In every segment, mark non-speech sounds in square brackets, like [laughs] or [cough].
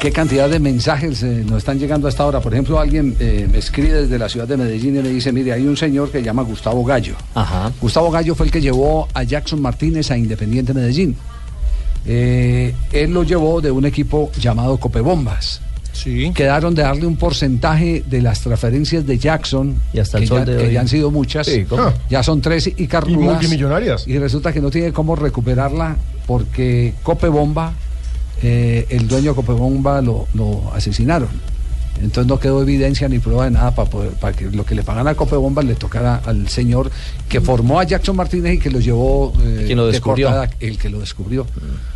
¿Qué cantidad de mensajes eh, nos están llegando hasta ahora? Por ejemplo, alguien eh, me escribe desde la ciudad de Medellín y me dice, mire, hay un señor que se llama Gustavo Gallo. Ajá. Gustavo Gallo fue el que llevó a Jackson Martínez a Independiente Medellín. Eh, él lo llevó de un equipo llamado Copebombas. Sí. Quedaron de darle un porcentaje de las transferencias de Jackson, Y hasta el que, sol ya, de que hoy. ya han sido muchas, Sí, ¿cómo? ya son tres y carnudas. multimillonarias. Y resulta que no tiene cómo recuperarla porque Copebomba, eh, el dueño de Copebomba lo, lo asesinaron. Entonces no quedó evidencia ni prueba de nada para, poder- para que lo que le pagan a Copebomba le tocara al señor que formó a Jackson Martínez y que lo llevó eh, Quien lo de descubrió. cortada, el que lo descubrió.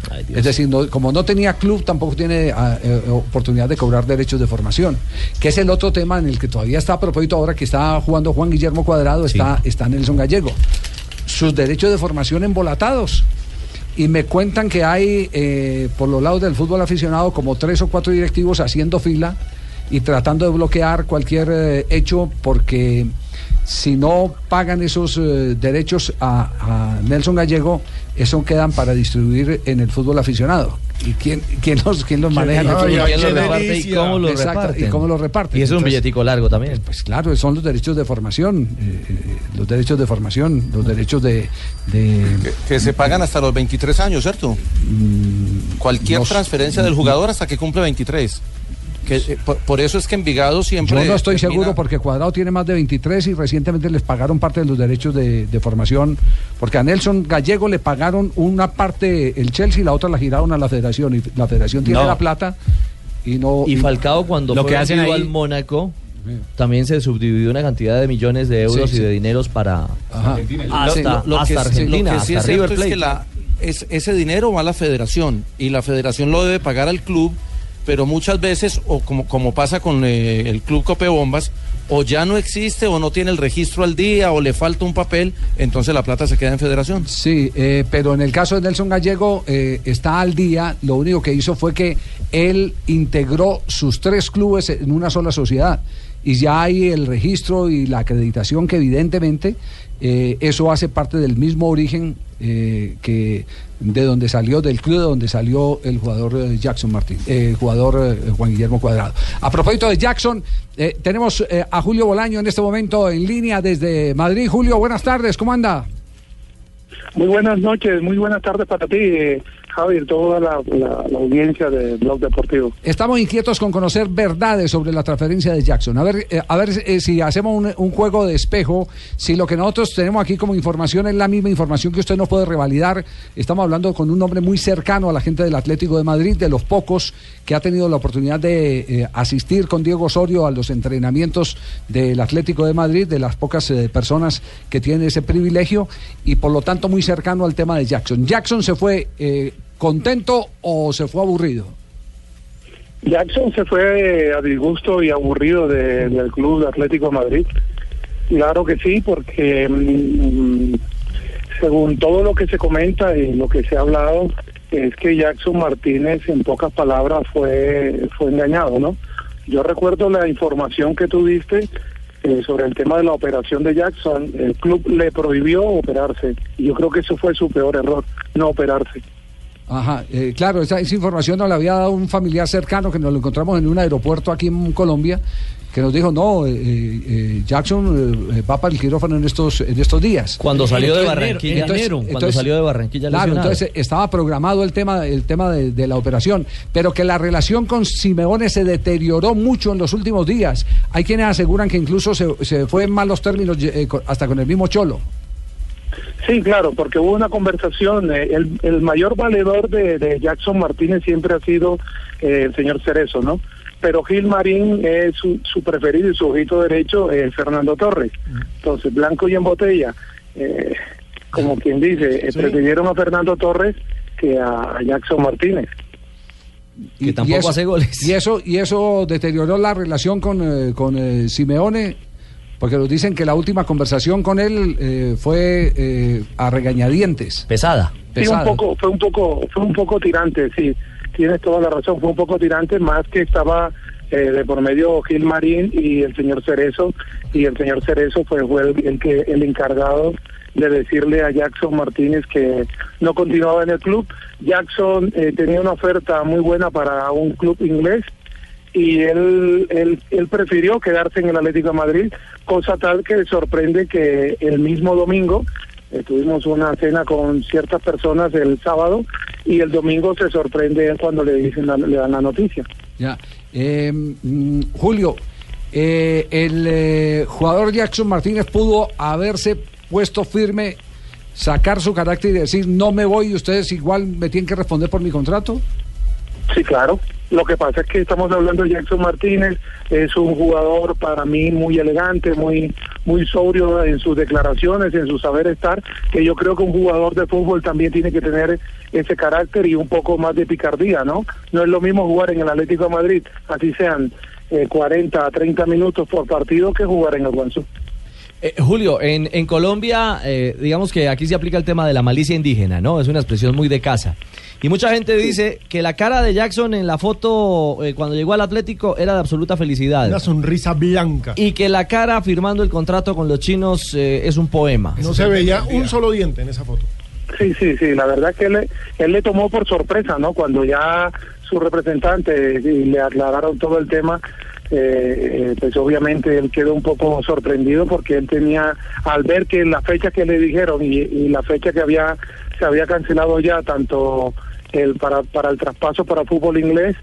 Ay, Dios. Es decir, no- como no tenía club, tampoco tiene ah, eh, oportunidad de cobrar derechos de formación, que es el otro tema en el que todavía está a propósito ahora que está jugando Juan Guillermo Cuadrado, está, está Nelson Gallego. Sus derechos de formación embolatados. Y me cuentan que hay, eh, por los lados del fútbol aficionado, como tres o cuatro directivos haciendo fila y tratando de bloquear cualquier eh, hecho porque si no pagan esos eh, derechos a, a Nelson Gallego, eso quedan para distribuir en el fútbol aficionado. ¿Y quién, quién los, quién los maneja? Ay, ay, ¿Quién lo qué reparte y cómo lo Exacto, reparten? y cómo lo reparten. Y es un Entonces, billetico largo también. Pues claro, son los derechos de formación, eh, eh, los derechos de formación, los derechos de... de- Que, que se pagan hasta los 23 años, ¿cierto? Cualquier no- transferencia del jugador hasta que cumple 23. Que, eh, por, por eso es que Envigado siempre. Yo no estoy termina- seguro porque Cuadrado tiene más de 23 y recientemente les pagaron parte de los derechos de, de formación, porque a Nelson Gallego le pagaron una parte el Chelsea y la otra la giraron a la federación y la federación tiene No. la plata y no... Y Falcao cuando Lo fue que hacen ahí- al Mónaco también se subdividió una cantidad de millones de euros Sí, y de dineros para Ajá. hasta, Lo- lo hasta que, Argentina, lo que sí hasta es River cierto es Plate. que la- es- ese dinero va a la federación y la federación lo debe pagar al club, pero muchas veces, o como, como pasa con eh, el club Copebombas, o ya no existe o no tiene el registro al día o le falta un papel, entonces la plata se queda en federación. Sí, eh, pero en el caso de Nelson Gallego eh, está al día. Lo único que hizo fue que él integró sus tres clubes en una sola sociedad. Y ya hay el registro y la acreditación que evidentemente eh, eso hace parte del mismo origen eh, que de donde salió, del club de donde salió el jugador eh, Jackson Martín, el jugador Juan Guillermo Cuadrado. A propósito de Jackson, tenemos a Julio Bolaño en este momento en línea desde Madrid. Julio, buenas tardes, ¿cómo anda? Muy buenas noches, muy buenas tardes para ti, Javier, toda la, audiencia de Blog Deportivo. Estamos inquietos con conocer verdades sobre la transferencia de Jackson. A ver, eh, a ver eh, si hacemos un, juego de espejo, si lo que nosotros tenemos aquí como información es la misma información que usted nos puede revalidar. Estamos hablando con un hombre muy cercano a la gente del Atlético de Madrid, de los pocos que ha tenido la oportunidad de eh, asistir con Diego Osorio a los entrenamientos del Atlético de Madrid, de las pocas eh, personas que tienen ese privilegio y por lo tanto muy cercano al tema de Jackson. ¿Jackson se fue contento o se fue aburrido? Jackson se fue eh, a disgusto y aburrido de- del Club Atlético de Madrid. Claro que sí, porque mm, según todo lo que se comenta y lo que se ha hablado, es que Jackson Martínez, en pocas palabras, fue, fue engañado, ¿no? Yo recuerdo la información que tú diste eh, sobre el tema de la operación de Jackson. El club le prohibió operarse y yo creo que eso fue su peor error, no operarse. Ajá, eh, claro, esa, esa información nos la había dado un familiar cercano que nos lo encontramos en un aeropuerto aquí en Colombia, que nos dijo, no, eh, eh, Jackson eh, va para el quirófano en estos, en estos días. Cuando salió de Barranquilla, enero, cuando salió de Barranquilla Claro, entonces estaba programado el tema, el tema de, de la operación, pero que la relación con Simeone se deterioró mucho en los últimos días. Hay quienes aseguran que incluso se, se fue en malos términos eh, hasta con el mismo Cholo. Sí, claro, porque hubo una conversación. eh, el, el mayor valedor de, de Jackson Martínez siempre ha sido eh, el señor Cerezo, ¿no? Pero Gil Marín es su, su preferido y su ojito derecho, eh, Fernando Torres. Entonces, blanco y en botella. eh, como quien dice, eh, prefirieron a Fernando Torres que a, a Jackson Martínez. Que tampoco eso, hace goles. Y eso, y eso deterioró la relación con, eh, con eh, Simeone, porque nos dicen que la última conversación con él eh, fue eh, a regañadientes. Pesada. Sí, un poco, fue un poco, fue un poco tirante, sí, tienes toda la razón, fue un poco tirante, más que estaba eh, de por medio Gil Marín y el señor Cerezo, y el señor Cerezo fue, fue el, el que el encargado de decirle a Jackson Martínez que no continuaba en el club. Jackson eh, tenía una oferta muy buena para un club inglés y él, él, él prefirió quedarse en el Atlético de Madrid, cosa tal que sorprende que el mismo domingo eh, tuvimos una cena con ciertas personas el sábado y el domingo se sorprende cuando le dicen la- le dan la noticia. Ya. Eh, mm, Julio, eh, el eh, jugador Jackson Martínez pudo haberse puesto firme, sacar su carácter y decir no me voy y ustedes igual me tienen que responder por mi contrato. Sí, claro. Lo que pasa es que estamos hablando de Jackson Martínez, es un jugador para mí muy elegante, muy muy sobrio en sus declaraciones, en su saber estar, que yo creo que un jugador de fútbol también tiene que tener ese carácter y un poco más de picardía, ¿no? No es lo mismo jugar en el Atlético de Madrid, así sean eh, 40 a 30 minutos por partido, que jugar en el Guangzhou. Eh, Julio, en, en Colombia, eh, digamos que aquí se aplica el tema de la malicia indígena, ¿no? Es una expresión muy de casa. Y mucha gente dice que la cara de Jackson en la foto eh, cuando llegó al Atlético era de absoluta felicidad. Una sonrisa blanca. Y que la cara firmando el contrato con los chinos eh, es un poema. No se veía un solo diente en esa foto. Sí, sí, sí, la verdad que él, le- él le tomó por sorpresa, ¿no? Cuando ya su representante eh, y le aclararon todo el tema, eh, eh, pues obviamente él quedó un poco sorprendido porque él tenía, al ver que la fecha que le dijeron y, y la fecha que había se había cancelado ya tanto el para para el traspaso para fútbol inglés,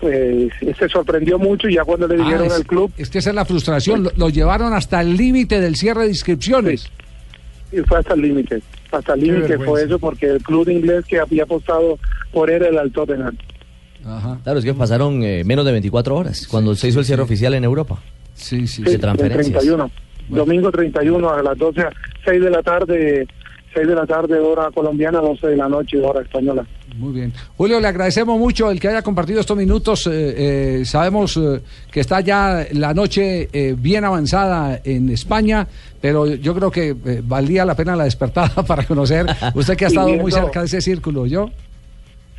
pues se sorprendió mucho y ya cuando le dijeron Ah, es, al club es que esa es la frustración, lo, lo llevaron hasta el límite del cierre de inscripciones. y fue hasta el límite, hasta el límite fue eso porque el club inglés que había apostado por él era el Tottenham. Ajá. Claro, es que pasaron eh, menos de 24 horas cuando se hizo el cierre oficial en Europa. Sí, sí, de sí. el transferencias. 31. Domingo 31 a las 12, 6 de la tarde, 6 de la tarde hora colombiana, 12 de la noche hora española. Muy bien. Julio, le agradecemos mucho el que haya compartido estos minutos. eh, eh, sabemos eh, que está ya la noche eh, bien avanzada en España, pero yo creo que eh, valía la pena la despertada [laughs] para conocer. Usted que ha estado muy cerca de ese círculo, ¿yo?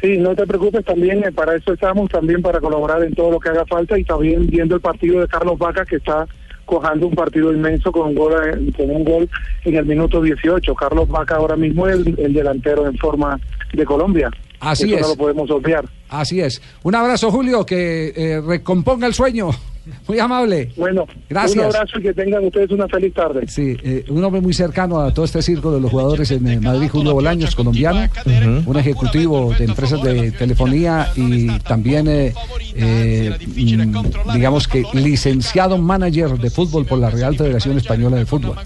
Sí, no te preocupes, también eh, para eso estamos, también para colaborar en todo lo que haga falta y también viendo el partido de Carlos Vaca que está cojando un partido inmenso con un gol, eh, con un gol en el minuto 18. Carlos Vaca ahora mismo es el, el delantero en forma de Colombia. Así Eso es. no lo podemos obviar. Así es. Un abrazo, Julio, que eh, recomponga el sueño. Muy amable. Bueno, Gracias. un abrazo y que tengan ustedes una feliz tarde. Sí, eh, un hombre muy cercano a todo este círculo de los jugadores en eh, Madrid, Julio Bolaños, colombiano, un ejecutivo de empresas de telefonía y también, eh, eh, mm, digamos que licenciado manager de fútbol por la Real Federación Española de Fútbol.